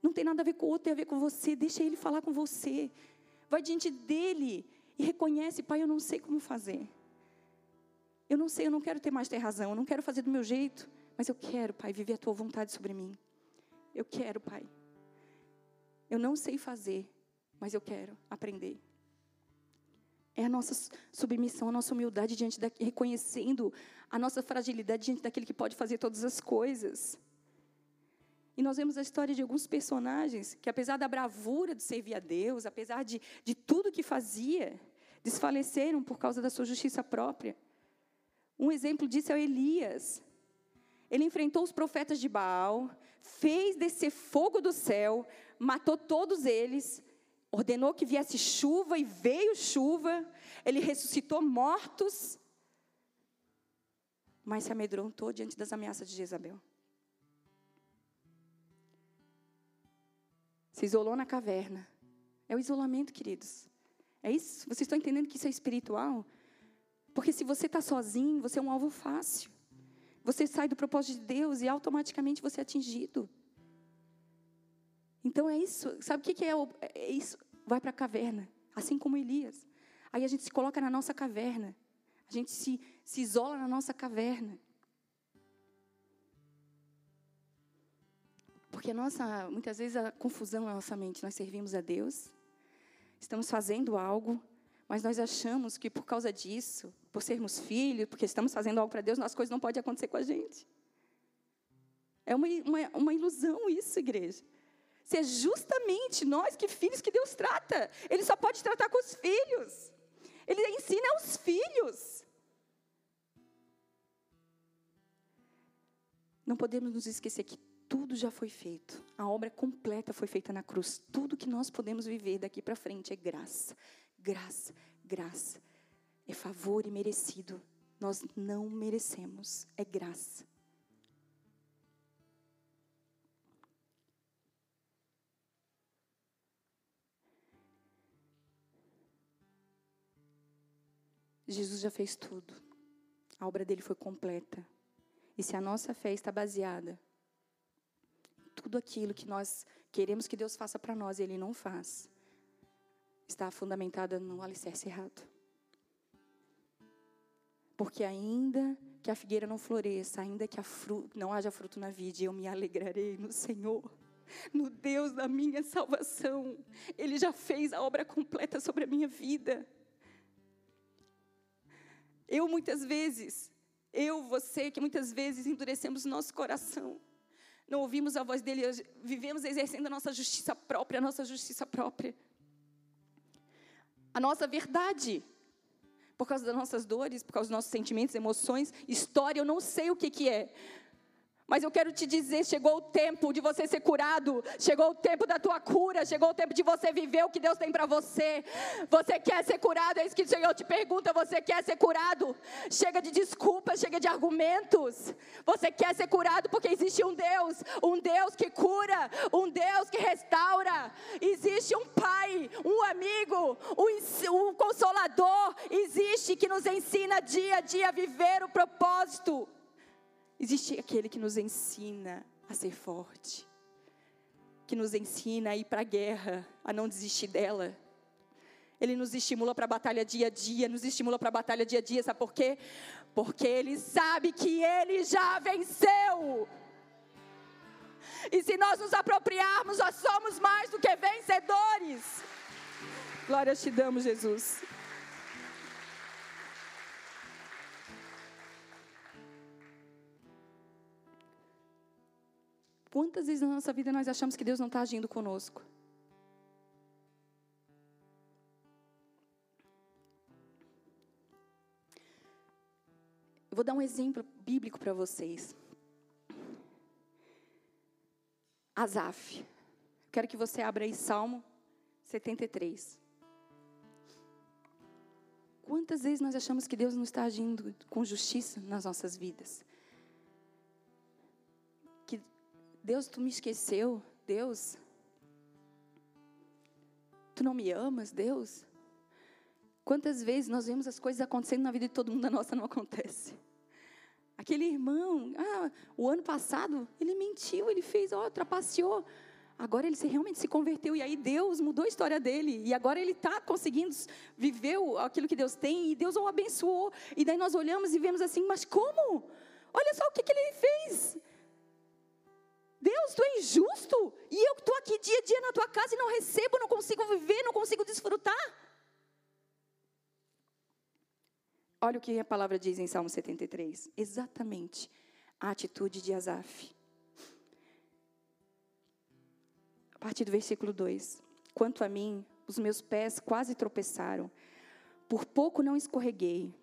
Não tem nada a ver com o outro, tem a ver com você. Deixa Ele falar com você. Vai diante dele e reconhece, Pai, eu não sei como fazer. Eu não sei, eu não quero ter mais ter razão, eu não quero fazer do meu jeito, mas eu quero, Pai, viver a tua vontade sobre mim. Eu quero, Pai. Eu não sei fazer, mas eu quero aprender. É a nossa submissão, a nossa humildade diante da, reconhecendo a nossa fragilidade diante daquele que pode fazer todas as coisas. E nós vemos a história de alguns personagens que, apesar da bravura de servir a Deus, apesar de, de tudo que fazia, desfaleceram por causa da sua justiça própria. Um exemplo disso é Elias. Ele enfrentou os profetas de Baal, fez descer fogo do céu, matou todos eles, ordenou que viesse chuva e veio chuva, ele ressuscitou mortos, mas se amedrontou diante das ameaças de Jezabel. Se isolou na caverna. É o isolamento, queridos. É isso? Vocês estão entendendo que isso é espiritual? Porque se você está sozinho, você é um alvo fácil. Você sai do propósito de Deus e automaticamente você é atingido. Então é isso. Sabe o que, é, é isso? Vai para a caverna, assim como Elias. Aí a gente se coloca na nossa caverna. A gente se, se isola na nossa caverna. Porque nossa, muitas vezes a confusão na nossa mente, nós servimos a Deus, estamos fazendo algo, mas nós achamos que por causa disso, por sermos filhos, porque estamos fazendo algo para Deus, as coisas não podem acontecer com a gente. É uma, uma, uma ilusão isso, igreja. Se é justamente nós que filhos que Deus trata. Ele só pode tratar com os filhos. Ele ensina aos filhos. Não podemos nos esquecer que tudo já foi feito. A obra completa foi feita na cruz. Tudo que nós podemos viver daqui para frente é graça. Graça, graça. É favor e merecido. Nós não merecemos. É graça. Jesus já fez tudo. A obra dele foi completa. E se a nossa fé está baseada em tudo aquilo que nós queremos que Deus faça para nós e Ele não faz, está fundamentada no alicerce errado. Porque ainda que a figueira não floresça, ainda que fruto, não haja fruto na vide, eu me alegrarei no Senhor, no Deus da minha salvação. Ele já fez a obra completa sobre a minha vida. Eu muitas vezes, eu, você, que muitas vezes endurecemos nosso coração, não ouvimos a voz dele, vivemos exercendo a nossa justiça própria, a nossa justiça própria. A nossa verdade, por causa das nossas dores, por causa dos nossos sentimentos, emoções, história, eu não sei o que, que é, mas eu quero te dizer: chegou o tempo de você ser curado, chegou o tempo da tua cura, chegou o tempo de você viver o que Deus tem para você. Você quer ser curado? É isso que eu te pergunto: você quer ser curado? Chega de desculpas, chega de argumentos. Você quer ser curado porque existe um Deus, um Deus que cura, um Deus que restaura. Existe um Pai, um amigo, um, um consolador, existe que nos ensina dia a dia a viver o propósito. Existe aquele que nos ensina a ser forte, que nos ensina a ir para a guerra, a não desistir dela. Ele nos estimula para a batalha dia a dia, nos estimula para a batalha dia a dia, sabe por quê? Porque ele sabe que ele já venceu. E se nós nos apropriarmos, nós somos mais do que vencedores. Glória te damos, Jesus. Quantas vezes na nossa vida nós achamos que Deus não está agindo conosco? Eu vou dar um exemplo bíblico para vocês. Asaf. Quero que você abra aí Salmo 73. Quantas vezes nós achamos que Deus não está agindo com justiça nas nossas vidas? Deus, tu me esqueceu. Deus, tu não me amas, Deus? Quantas vezes nós vemos as coisas acontecendo na vida de todo mundo, a nossa não acontece? Aquele irmão, ah, o ano passado, ele mentiu, ele fez, ó, trapaceou. Agora ele realmente se converteu e aí Deus mudou a história dele. E agora ele está conseguindo viver aquilo que Deus tem e Deus o abençoou. E daí nós olhamos e vemos assim, mas como? Olha só o que, que ele fez. Deus, tu é injusto? E eu estou aqui dia a dia na tua casa e não recebo, não consigo viver, não consigo desfrutar. Olha o que a palavra diz em Salmo 73. Exatamente a atitude de Asaf. A partir do versículo 2. Quanto a mim, os meus pés quase tropeçaram. Por pouco não escorreguei.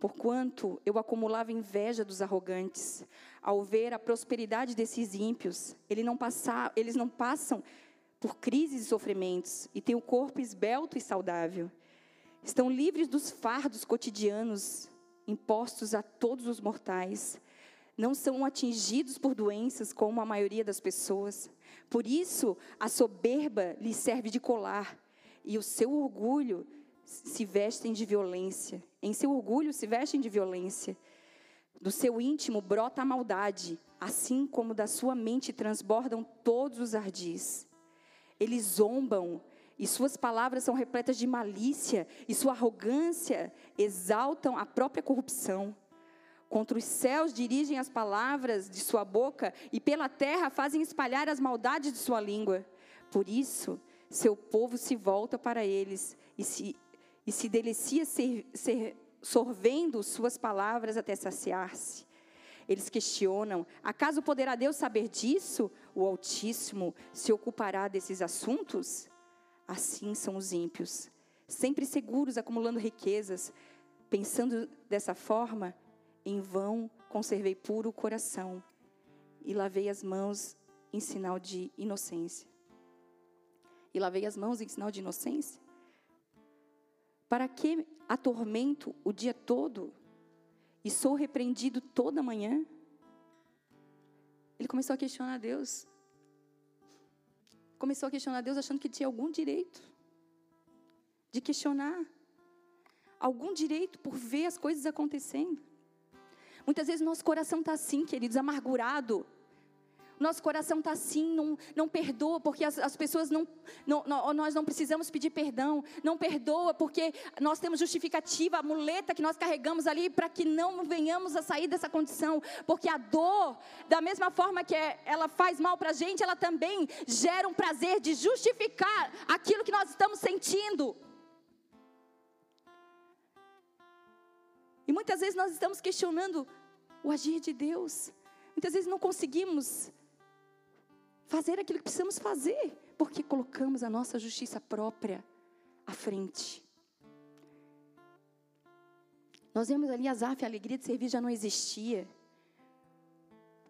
Porquanto eu acumulava inveja dos arrogantes, ao ver a prosperidade desses ímpios, eles não, passar, eles não passam por crises e sofrimentos, e têm o corpo esbelto e saudável. Estão livres dos fardos cotidianos impostos a todos os mortais. Não são atingidos por doenças como a maioria das pessoas. Por isso, a soberba lhes serve de colar, e o seu orgulho se vestem de violência, em seu orgulho se vestem de violência. Do seu íntimo brota a maldade, assim como da sua mente transbordam todos os ardis. Eles zombam, e suas palavras são repletas de malícia, e sua arrogância exaltam a própria corrupção. Contra os céus dirigem as palavras de sua boca, e pela terra fazem espalhar as maldades de sua língua. Por isso, seu povo se volta para eles e se e se delicia ser, ser, sorvendo suas palavras até saciar-se. Eles questionam: acaso poderá Deus saber disso? O Altíssimo se ocupará desses assuntos? Assim são os ímpios, sempre seguros, acumulando riquezas. Pensando dessa forma, em vão conservei puro o coração e lavei as mãos em sinal de inocência. E lavei as mãos em sinal de inocência? Para que atormento o dia todo e sou repreendido toda manhã? Ele começou a questionar Deus. Começou a questionar Deus achando que tinha algum direito de questionar. Algum direito por ver as coisas acontecendo. Muitas vezes nosso coração está assim, queridos, amargurado nosso coração está assim, não, não perdoa, porque as, as pessoas não, não, nós não precisamos pedir perdão, não perdoa, porque nós temos justificativa, a muleta que nós carregamos ali para que não venhamos a sair dessa condição, porque a dor, da mesma forma que é, ela faz mal para a gente, ela também gera um prazer de justificar aquilo que nós estamos sentindo. E muitas vezes nós estamos questionando o agir de Deus. Muitas vezes não conseguimos fazer aquilo que precisamos fazer, porque colocamos a nossa justiça própria à frente. Nós vemos ali Azaf, a alegria de servir já não existia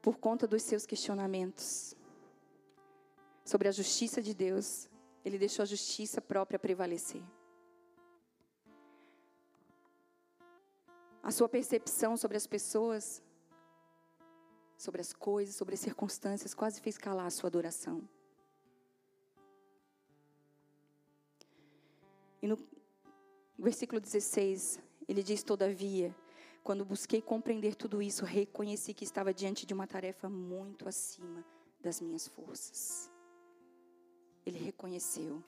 por conta dos seus questionamentos sobre a justiça de Deus. Ele deixou a justiça própria prevalecer. A sua percepção sobre as pessoas sobre as coisas, sobre as circunstâncias, quase fez calar a sua adoração. E no versículo 16, ele diz: Todavia, quando busquei compreender tudo isso, reconheci que estava diante de uma tarefa muito acima das minhas forças. Ele reconheceu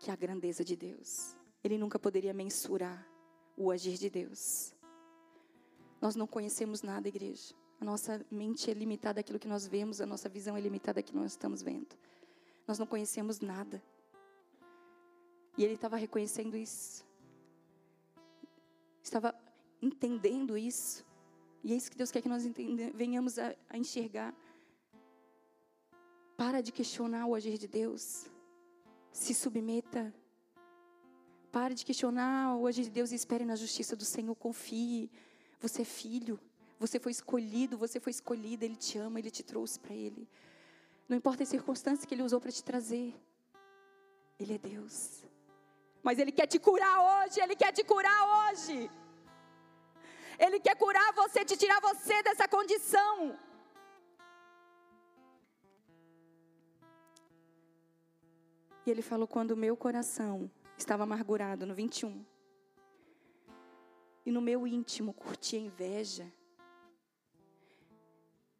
que a grandeza de Deus, ele nunca poderia mensurar o agir de Deus. Nós não conhecemos nada, igreja. A nossa mente é limitada àquilo que nós vemos, a nossa visão é limitada àquilo que nós estamos vendo. Nós não conhecemos nada. E ele estava reconhecendo isso. Estava entendendo isso. E é isso que Deus quer que nós venhamos a, a enxergar. Para de questionar o agir de Deus. Se submeta. Pare de questionar o agir de Deus e espere na justiça do Senhor. Confie. Você é filho, você foi escolhido, você foi escolhida, Ele te ama, Ele te trouxe para Ele. Não importa as circunstâncias que Ele usou para te trazer, Ele é Deus. Mas Ele quer te curar hoje, Ele quer te curar hoje. Ele quer curar você, te tirar você dessa condição. E ele falou: quando o meu coração estava amargurado, no 21 e no meu íntimo curtia inveja,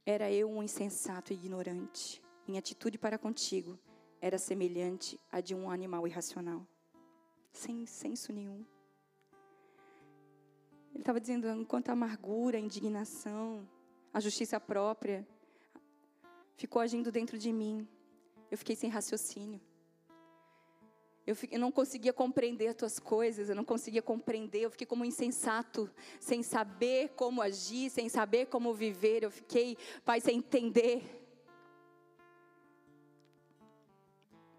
era eu um insensato e ignorante. Minha atitude para contigo era semelhante à de um animal irracional, sem senso nenhum. Ele estava dizendo, enquanto a amargura, a indignação, a justiça própria ficou agindo dentro de mim, eu fiquei sem raciocínio. Eu, não conseguia compreender as tuas coisas, eu não conseguia compreender, eu fiquei como insensato, sem saber como agir, sem saber como viver, eu fiquei, Pai, sem entender.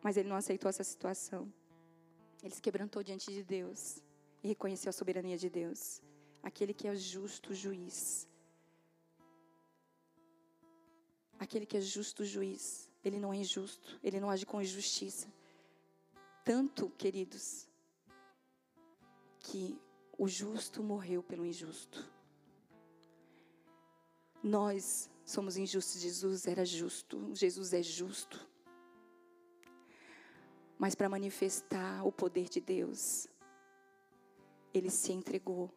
Mas ele não aceitou essa situação. Ele se quebrantou diante de Deus e reconheceu a soberania de Deus, aquele que é justo juiz. Aquele que é justo juiz, ele não é injusto, ele não age com injustiça. Tanto, queridos, que o justo morreu pelo injusto. Nós somos injustos, Jesus era justo, Jesus é justo. Mas para manifestar o poder de Deus, ele se entregou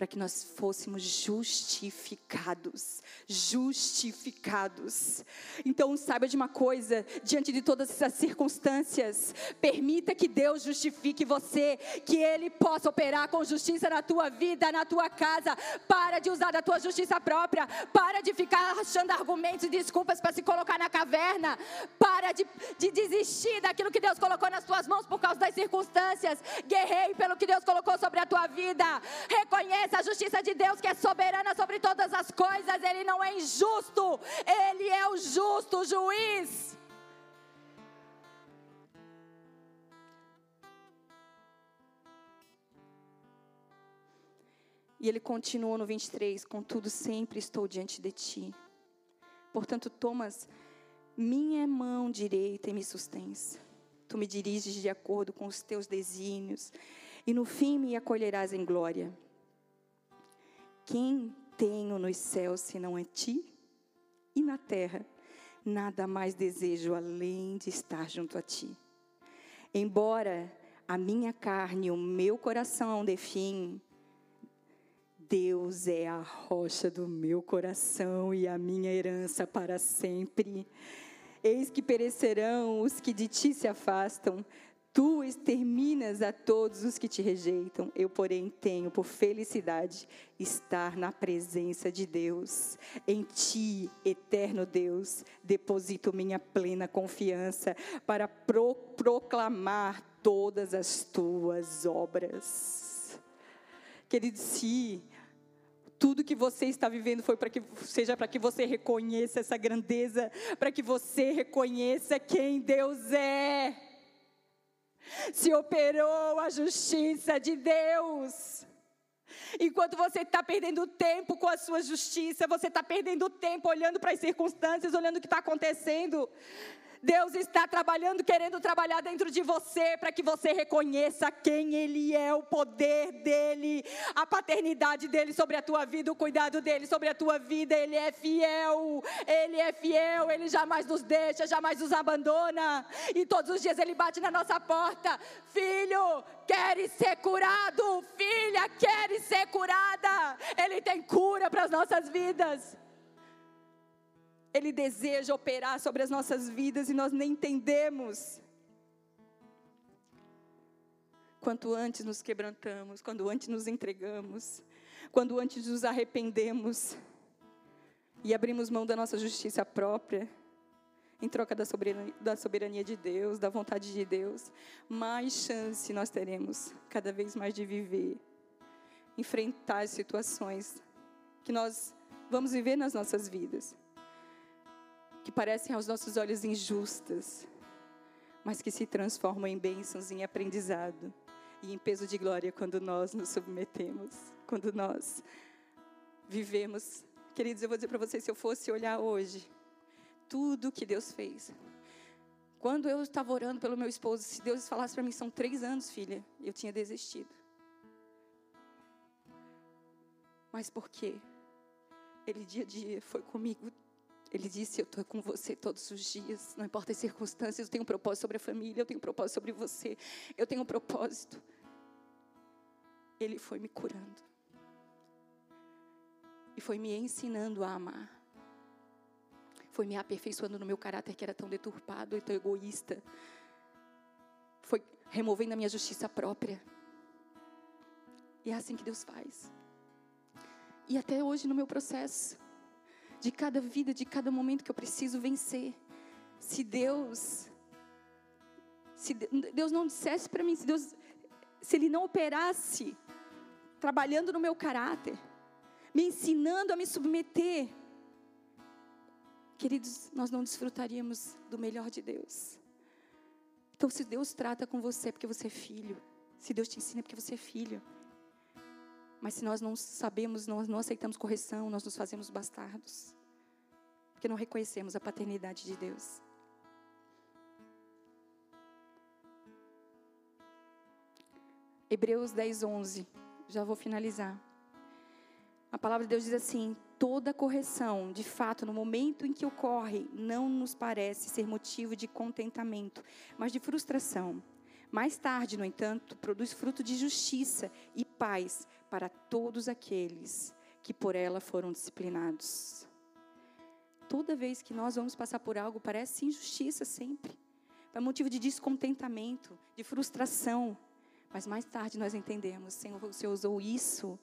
para que nós fôssemos justificados. Justificados. Então, saiba de uma coisa: diante de todas essas circunstâncias, permita que Deus justifique você, que Ele possa operar com justiça na tua vida, na tua casa. Para de usar da tua justiça própria. Para de ficar achando argumentos e desculpas para se colocar na caverna. Para de, de desistir daquilo que Deus colocou nas tuas mãos por causa das circunstâncias. Guerrei pelo que Deus colocou sobre a tua vida. Reconhece Essa justiça de Deus que é soberana sobre todas as coisas, Ele não é injusto, Ele é o justo juiz. E ele continuou no 23: Contudo, sempre estou diante de ti. Portanto, tomas minha mão direita e me sustens. Tu me diriges de acordo com os teus desígnios, e no fim me acolherás em glória. Quem tenho nos céus senão é ti? E na terra, nada mais desejo além de estar junto a ti. Embora a minha carne e o meu coração definhem, Deus é a rocha do meu coração e a minha herança para sempre. Eis que perecerão os que de ti se afastam, tu exterminas a todos os que te rejeitam. Eu, porém, tenho por felicidade estar na presença de Deus. Em ti, eterno Deus, deposito minha plena confiança para pro proclamar todas as tuas obras. Querido, se tudo que você está vivendo foi para que seja para que você reconheça essa grandeza, para que você reconheça quem Deus é. Se operou a justiça de Deus. Enquanto você está perdendo tempo com a sua justiça, você está perdendo tempo olhando para as circunstâncias, olhando o que está acontecendo. Deus está trabalhando, querendo trabalhar dentro de você, para que você reconheça quem Ele é, o poder dEle, a paternidade dEle sobre a tua vida, o cuidado dEle sobre a tua vida. Ele é fiel, Ele é fiel, Ele jamais nos deixa, jamais nos abandona. E todos os dias Ele bate na nossa porta: Filho, queres ser curado? Filha, queres ser curada? Ele tem cura para as nossas vidas. Ele deseja operar sobre as nossas vidas e nós nem entendemos. Quanto antes nos quebrantamos, quando antes nos entregamos, quando antes nos arrependemos e abrimos mão da nossa justiça própria, em troca da soberania, da soberania de Deus, da vontade de Deus, mais chance nós teremos cada vez mais de viver, enfrentar as situações que nós vamos viver nas nossas vidas que parecem aos nossos olhos injustas, mas que se transformam em bênçãos, em aprendizado e em peso de glória quando nós nos submetemos, quando nós vivemos. Queridos, eu vou dizer para vocês: se eu fosse olhar hoje, tudo que Deus fez. Quando eu estava orando pelo meu esposo, se Deus falasse para mim, são três anos, filha, eu tinha desistido. Mas por quê? Ele dia a dia foi comigo ele disse: Eu estou com você todos os dias, não importa as circunstâncias, eu tenho um propósito sobre a família, eu tenho um propósito sobre você, eu tenho um propósito. Ele foi me curando, e foi me ensinando a amar, foi me aperfeiçoando no meu caráter que era tão deturpado e tão egoísta, foi removendo a minha justiça própria. E é assim que Deus faz. E até hoje no meu processo, de cada vida, de cada momento que eu preciso vencer. Se Deus, se Deus não dissesse para mim, se Deus, se Ele não operasse, trabalhando no meu caráter, me ensinando a me submeter, queridos, nós não desfrutaríamos do melhor de Deus. Então, se Deus trata com você é porque você é filho, se Deus te ensina é porque você é filho. Mas se nós não sabemos, nós não aceitamos correção, nós nos fazemos bastardos. Porque não reconhecemos a paternidade de Deus. Hebreus 10, 11. Já vou finalizar. A palavra de Deus diz assim: toda correção, de fato, no momento em que ocorre, não nos parece ser motivo de contentamento, mas de frustração. Mais tarde, no entanto, produz fruto de justiça e paz para todos aqueles que por ela foram disciplinados. Toda vez que nós vamos passar por algo, parece injustiça sempre. É motivo de descontentamento, de frustração. Mas mais tarde nós entendemos, Senhor, Senhor usou isso,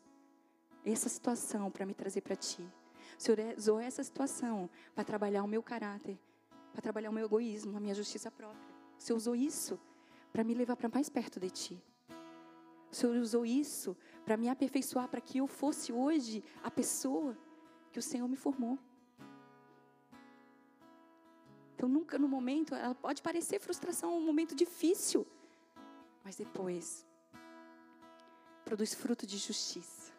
essa situação para me trazer para Ti. O Senhor usou essa situação para trabalhar o meu caráter, para trabalhar o meu egoísmo, a minha justiça própria. O Senhor usou isso para me levar para mais perto de Ti. O Senhor usou isso para me aperfeiçoar, para que eu fosse hoje a pessoa que o Senhor me formou. Então, nunca no momento, ela pode parecer frustração, um momento difícil, mas depois produz fruto de justiça.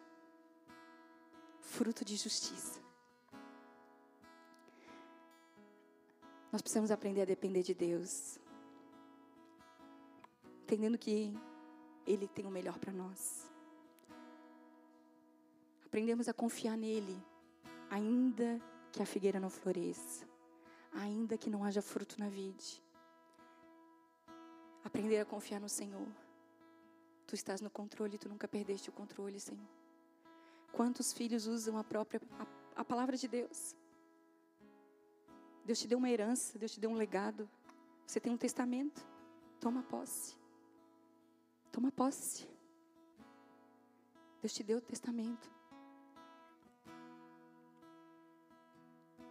Fruto de justiça. Nós precisamos aprender a depender de Deus. Entendendo que Ele tem o melhor para nós. Aprendemos a confiar nele, ainda que a figueira não floresça, ainda que não haja fruto na vide. Aprender a confiar no Senhor. Tu estás no controle, tu nunca perdeste o controle, Senhor. Quantos filhos usam a própria a, a palavra de Deus? Deus te deu uma herança, Deus te deu um legado. Você tem um testamento. Toma posse. Toma posse. Deus te deu o testamento.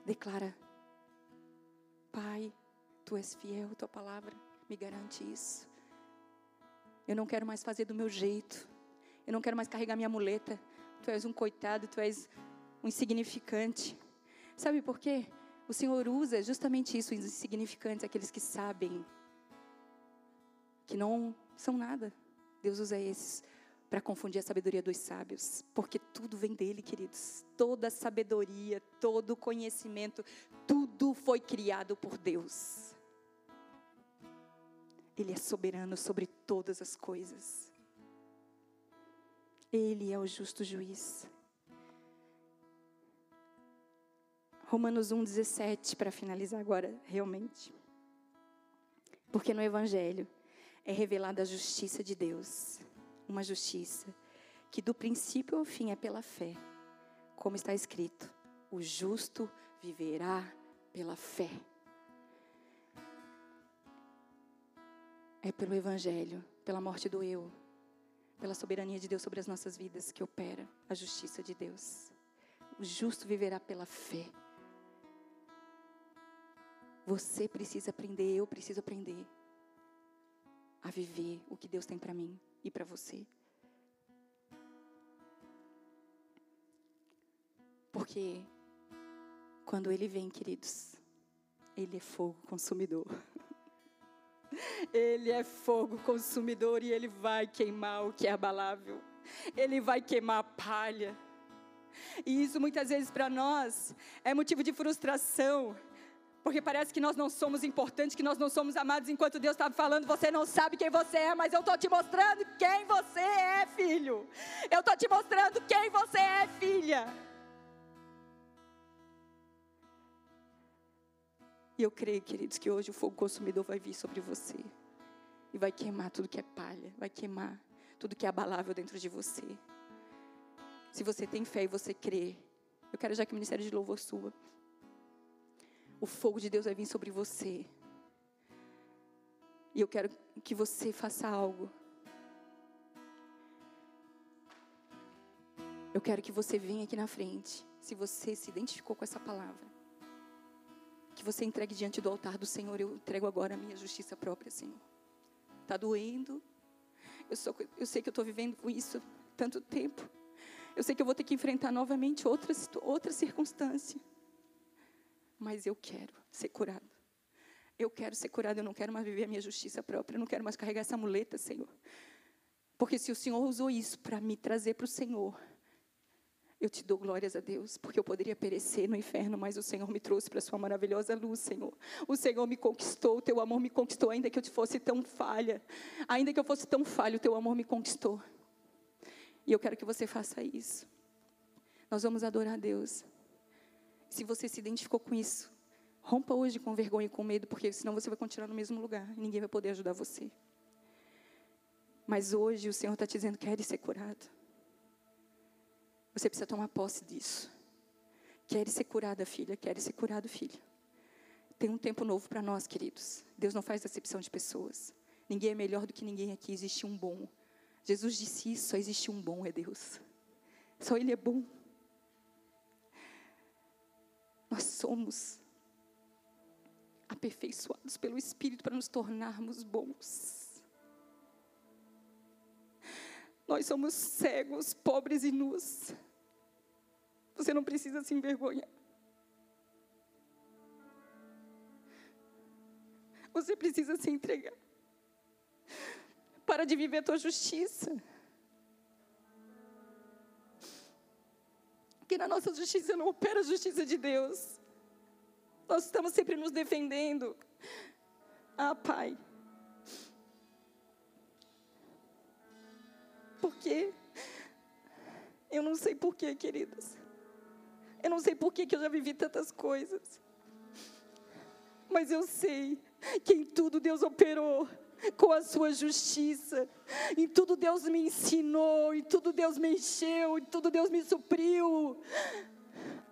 Declara: Pai, tu és fiel, tua palavra me garante isso. Eu não quero mais fazer do meu jeito. Eu não quero mais carregar minha muleta. Tu és um coitado, tu és um insignificante. Sabe por quê? O Senhor usa justamente isso, os insignificantes, aqueles que sabem que não são nada. Deus usa esses para confundir a sabedoria dos sábios, porque tudo vem dele, queridos. Toda sabedoria, todo conhecimento, tudo foi criado por Deus. Ele é soberano sobre todas as coisas. Ele é o justo juiz. Romanos 1,17, para finalizar agora, realmente. Porque no Evangelho é revelada a justiça de Deus, uma justiça que do princípio ao fim é pela fé, como está escrito: o justo viverá pela fé. É pelo Evangelho, pela morte do eu, pela soberania de Deus sobre as nossas vidas que opera a justiça de Deus. O justo viverá pela fé. Você precisa aprender, eu preciso aprender a viver o que Deus tem para mim e para você. Porque quando Ele vem, queridos, Ele é fogo consumidor. [LAUGHS] Ele é fogo consumidor e Ele vai queimar o que é abalável. Ele vai queimar a palha. E isso muitas vezes para nós é motivo de frustração porque parece que nós não somos importantes, que nós não somos amados enquanto Deus está falando, você não sabe quem você é, mas eu estou te mostrando quem você é, filho. Eu estou te mostrando quem você é, filha. E eu creio, queridos, que hoje o fogo consumidor vai vir sobre você. E vai queimar tudo que é palha, vai queimar tudo que é abalável dentro de você. Se você tem fé e você crê, eu quero já que o ministério de louvor suba o fogo de Deus vai vir sobre você. E eu quero que você faça algo. Eu quero que você venha aqui na frente, se você se identificou com essa palavra. Que você entregue diante do altar do Senhor. Eu entrego agora a minha justiça própria, Senhor. Está doendo. Eu, sou, eu sei que eu estou vivendo com isso tanto tempo. Eu sei que eu vou ter que enfrentar novamente outra, outra circunstância. Mas eu quero ser curado. Eu quero ser curado, eu não quero mais viver a minha justiça própria, eu não quero mais carregar essa muleta, Senhor. Porque se o Senhor usou isso para me trazer para o Senhor, eu te dou glórias a Deus, porque eu poderia perecer no inferno, mas o Senhor me trouxe para a sua maravilhosa luz, Senhor. O Senhor me conquistou, o teu amor me conquistou, ainda que eu fosse tão falha, ainda que eu fosse tão falha, o teu amor me conquistou. E eu quero que você faça isso. Nós vamos adorar a Deus. Se você se identificou com isso, rompa hoje com vergonha e com medo, porque senão você vai continuar no mesmo lugar e ninguém vai poder ajudar você. Mas hoje o Senhor está te dizendo: quer ser curado. Você precisa tomar posse disso. Quer ser curada, filha, quer ser curado, filho. Tem um tempo novo para nós, queridos. Deus não faz acepção de pessoas. Ninguém é melhor do que ninguém aqui, existe um bom. Jesus disse isso, só existe um bom, é Deus. Só Ele é bom. Nós somos aperfeiçoados pelo Espírito para nos tornarmos bons. Nós somos cegos, pobres e nus. Você não precisa se envergonhar. Você precisa se entregar. Para de viver a tua justiça. Porque na nossa justiça não opera a justiça de Deus. Nós estamos sempre nos defendendo. Ah, Pai. Por quê? Eu não sei porquê, queridas. Eu não sei porquê que eu já vivi tantas coisas. Mas eu sei que em tudo Deus operou com a sua justiça. Em tudo Deus me ensinou, em tudo Deus me encheu, em tudo Deus me supriu.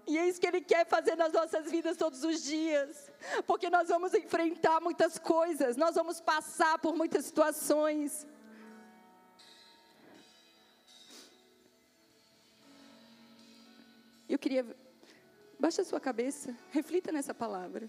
E é isso que Ele quer fazer nas nossas vidas todos os dias. Porque nós vamos enfrentar muitas coisas, nós vamos passar por muitas situações. Eu queria. Baixa a sua cabeça, reflita nessa palavra.